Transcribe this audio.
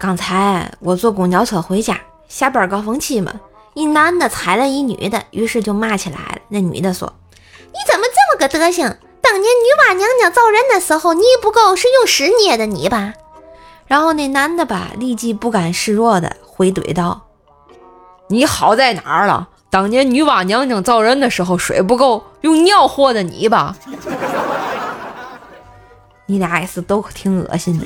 刚才我坐公交车回家，下班高峰期嘛，一男的踩了一女的，于是就骂起来了。那女的说：“你怎么这么个德行？当年女娲娘娘造人的时候，泥不够是用屎捏的泥吧？”然后那男的吧，立即不甘示弱的回怼道：“你好在哪儿了？当年女娲娘娘造人的时候，水不够，用尿和的泥吧？你俩也是都挺恶心的。”